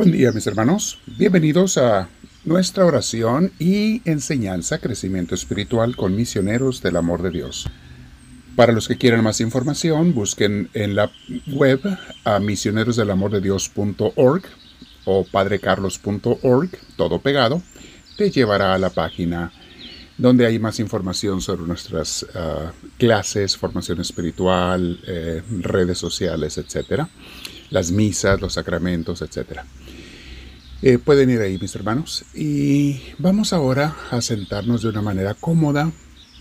Buen día mis hermanos, bienvenidos a nuestra oración y enseñanza, crecimiento espiritual con misioneros del amor de Dios. Para los que quieran más información, busquen en la web a misionerosdelamordedios.org o padrecarlos.org, todo pegado, te llevará a la página donde hay más información sobre nuestras ah, clases, formación espiritual, eh, redes sociales, etcétera, las misas, los sacramentos, etcétera. Eh, pueden ir ahí, mis hermanos. Y vamos ahora a sentarnos de una manera cómoda,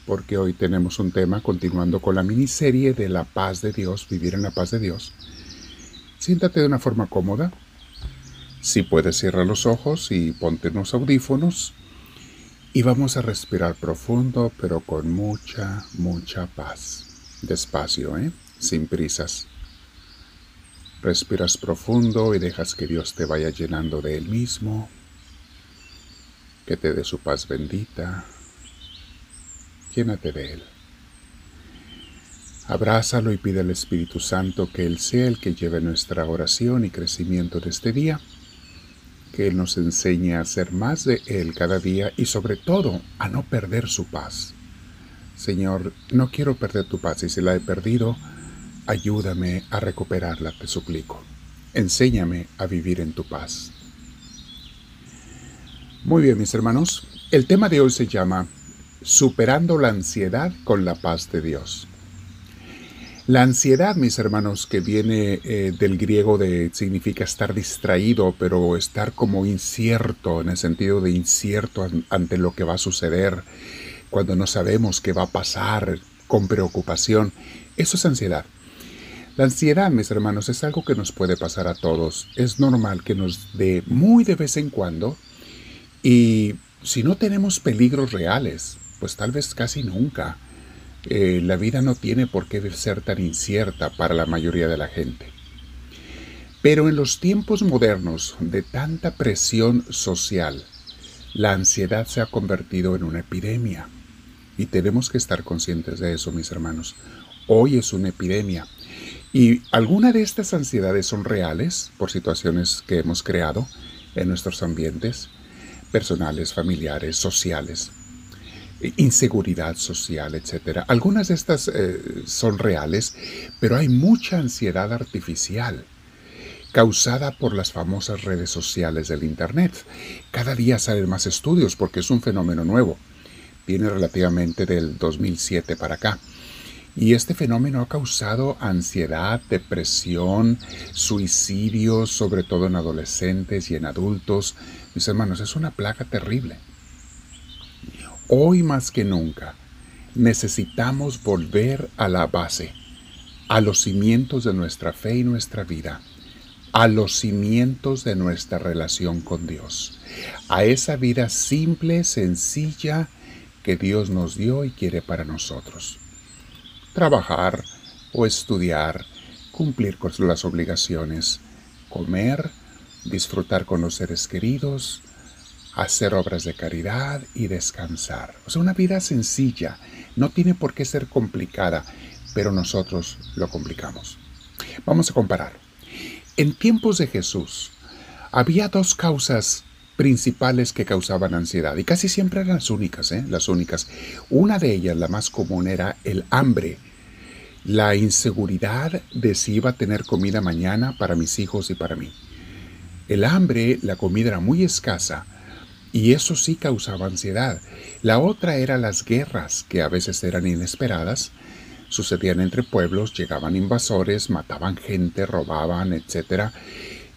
porque hoy tenemos un tema continuando con la miniserie de la paz de Dios, vivir en la paz de Dios. Siéntate de una forma cómoda. Si puedes, cierra los ojos y ponte unos audífonos. Y vamos a respirar profundo, pero con mucha, mucha paz. Despacio, ¿eh? Sin prisas. Respiras profundo y dejas que Dios te vaya llenando de Él mismo, que te dé su paz bendita. Llénate de Él. Abrázalo y pide al Espíritu Santo que Él sea el que lleve nuestra oración y crecimiento de este día, que Él nos enseñe a ser más de Él cada día y sobre todo a no perder su paz. Señor, no quiero perder tu paz y si la he perdido, Ayúdame a recuperarla, te suplico. Enséñame a vivir en tu paz. Muy bien, mis hermanos. El tema de hoy se llama Superando la ansiedad con la paz de Dios. La ansiedad, mis hermanos, que viene eh, del griego de significa estar distraído, pero estar como incierto, en el sentido de incierto ante lo que va a suceder, cuando no sabemos qué va a pasar, con preocupación, eso es ansiedad. La ansiedad, mis hermanos, es algo que nos puede pasar a todos. Es normal que nos dé muy de vez en cuando y si no tenemos peligros reales, pues tal vez casi nunca. Eh, la vida no tiene por qué ser tan incierta para la mayoría de la gente. Pero en los tiempos modernos de tanta presión social, la ansiedad se ha convertido en una epidemia. Y tenemos que estar conscientes de eso, mis hermanos. Hoy es una epidemia. Y algunas de estas ansiedades son reales por situaciones que hemos creado en nuestros ambientes personales, familiares, sociales, inseguridad social, etc. Algunas de estas eh, son reales, pero hay mucha ansiedad artificial causada por las famosas redes sociales del Internet. Cada día salen más estudios porque es un fenómeno nuevo. Viene relativamente del 2007 para acá. Y este fenómeno ha causado ansiedad, depresión, suicidios, sobre todo en adolescentes y en adultos. Mis hermanos, es una plaga terrible. Hoy más que nunca necesitamos volver a la base, a los cimientos de nuestra fe y nuestra vida, a los cimientos de nuestra relación con Dios, a esa vida simple, sencilla que Dios nos dio y quiere para nosotros trabajar o estudiar, cumplir con las obligaciones, comer, disfrutar con los seres queridos, hacer obras de caridad y descansar. O sea, una vida sencilla, no tiene por qué ser complicada, pero nosotros lo complicamos. Vamos a comparar. En tiempos de Jesús había dos causas principales que causaban ansiedad y casi siempre eran las únicas, ¿eh? las únicas. Una de ellas, la más común, era el hambre la inseguridad de si iba a tener comida mañana para mis hijos y para mí. El hambre, la comida era muy escasa y eso sí causaba ansiedad. La otra era las guerras, que a veces eran inesperadas, sucedían entre pueblos, llegaban invasores, mataban gente, robaban, etc.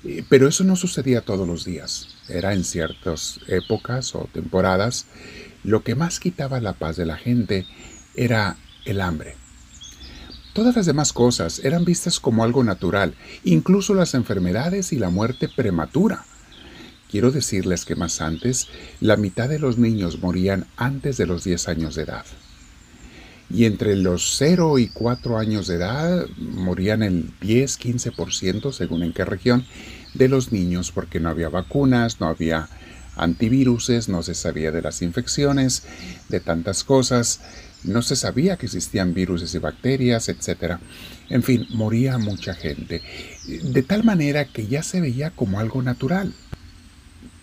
Eh, pero eso no sucedía todos los días, era en ciertas épocas o temporadas. Lo que más quitaba la paz de la gente era el hambre. Todas las demás cosas eran vistas como algo natural, incluso las enfermedades y la muerte prematura. Quiero decirles que más antes, la mitad de los niños morían antes de los 10 años de edad. Y entre los 0 y 4 años de edad morían el 10-15%, según en qué región, de los niños porque no había vacunas, no había antiviruses, no se sabía de las infecciones, de tantas cosas no se sabía que existían virus y bacterias, etc. En fin, moría mucha gente. de tal manera que ya se veía como algo natural.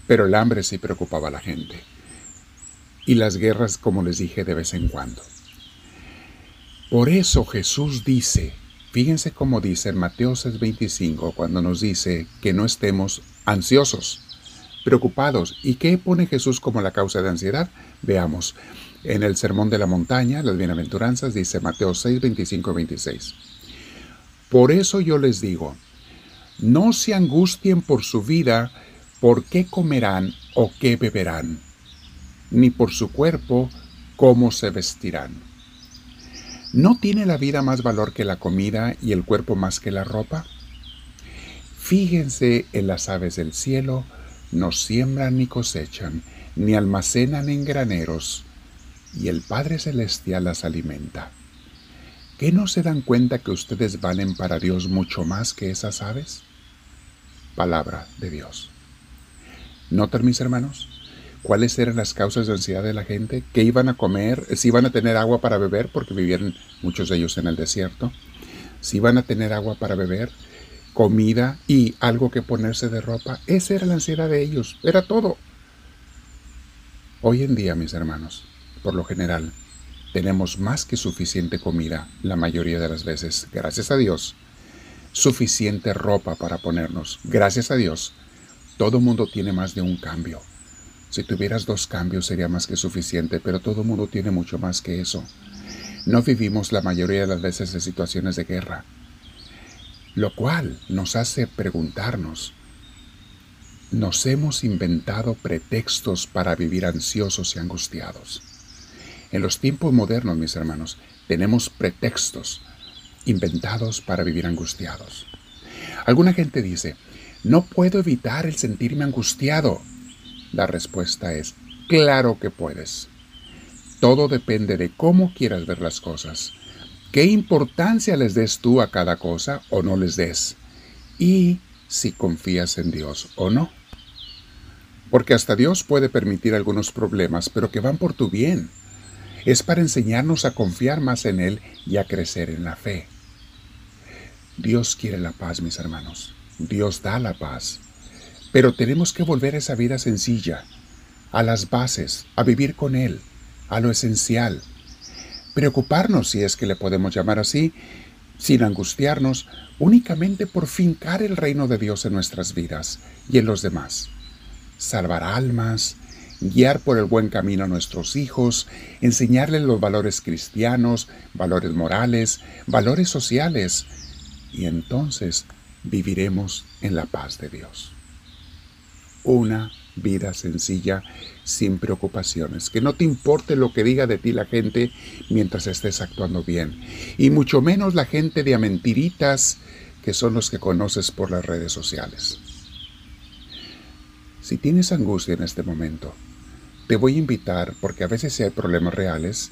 Pero el hambre sí preocupaba a la gente. Y las guerras, como les dije, de vez en cuando. Por eso Jesús dice, fíjense cómo dice en Mateo 6:25, cuando nos dice que no estemos ansiosos, preocupados. ¿Y qué pone Jesús como la causa de ansiedad? Veamos. En el Sermón de la Montaña, las Bienaventuranzas, dice Mateo 6, 25 26. Por eso yo les digo, no se angustien por su vida, por qué comerán o qué beberán, ni por su cuerpo, cómo se vestirán. ¿No tiene la vida más valor que la comida y el cuerpo más que la ropa? Fíjense en las aves del cielo, no siembran ni cosechan, ni almacenan en graneros, y el Padre Celestial las alimenta. ¿Qué no se dan cuenta que ustedes valen para Dios mucho más que esas aves? Palabra de Dios. ¿Notan mis hermanos? ¿Cuáles eran las causas de ansiedad de la gente? ¿Qué iban a comer? ¿Si iban a tener agua para beber? Porque vivían muchos de ellos en el desierto. ¿Si iban a tener agua para beber? comida y algo que ponerse de ropa. Esa era la ansiedad de ellos, era todo. Hoy en día, mis hermanos, por lo general, tenemos más que suficiente comida la mayoría de las veces, gracias a Dios. Suficiente ropa para ponernos, gracias a Dios. Todo mundo tiene más de un cambio. Si tuvieras dos cambios sería más que suficiente, pero todo mundo tiene mucho más que eso. No vivimos la mayoría de las veces en situaciones de guerra, lo cual nos hace preguntarnos, nos hemos inventado pretextos para vivir ansiosos y angustiados. En los tiempos modernos, mis hermanos, tenemos pretextos inventados para vivir angustiados. Alguna gente dice, no puedo evitar el sentirme angustiado. La respuesta es, claro que puedes. Todo depende de cómo quieras ver las cosas, qué importancia les des tú a cada cosa o no les des, y si confías en Dios o no. Porque hasta Dios puede permitir algunos problemas, pero que van por tu bien. Es para enseñarnos a confiar más en Él y a crecer en la fe. Dios quiere la paz, mis hermanos. Dios da la paz. Pero tenemos que volver a esa vida sencilla, a las bases, a vivir con Él, a lo esencial. Preocuparnos, si es que le podemos llamar así, sin angustiarnos, únicamente por fincar el reino de Dios en nuestras vidas y en los demás salvar almas, guiar por el buen camino a nuestros hijos, enseñarles los valores cristianos, valores morales, valores sociales, y entonces viviremos en la paz de Dios. Una vida sencilla, sin preocupaciones, que no te importe lo que diga de ti la gente mientras estés actuando bien, y mucho menos la gente de a mentiritas que son los que conoces por las redes sociales. Si tienes angustia en este momento, te voy a invitar, porque a veces hay problemas reales,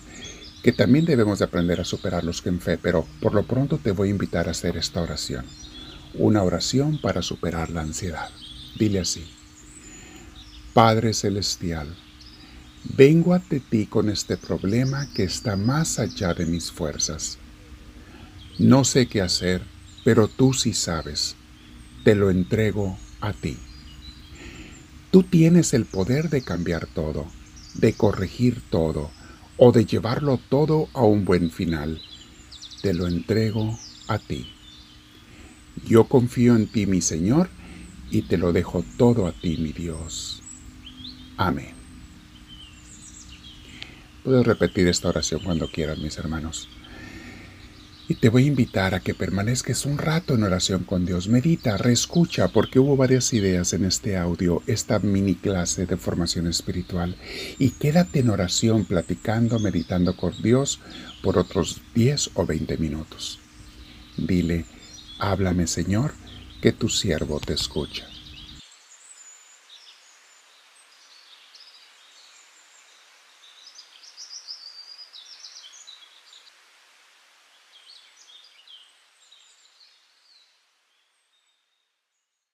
que también debemos de aprender a superarlos en fe, pero por lo pronto te voy a invitar a hacer esta oración. Una oración para superar la ansiedad. Dile así. Padre Celestial, vengo ante ti con este problema que está más allá de mis fuerzas. No sé qué hacer, pero tú sí sabes. Te lo entrego a ti. Tú tienes el poder de cambiar todo, de corregir todo o de llevarlo todo a un buen final. Te lo entrego a ti. Yo confío en ti, mi Señor, y te lo dejo todo a ti, mi Dios. Amén. Puedes repetir esta oración cuando quieras, mis hermanos. Y te voy a invitar a que permanezcas un rato en oración con Dios. Medita, reescucha, porque hubo varias ideas en este audio, esta mini clase de formación espiritual. Y quédate en oración, platicando, meditando con Dios por otros 10 o 20 minutos. Dile, háblame Señor, que tu siervo te escucha.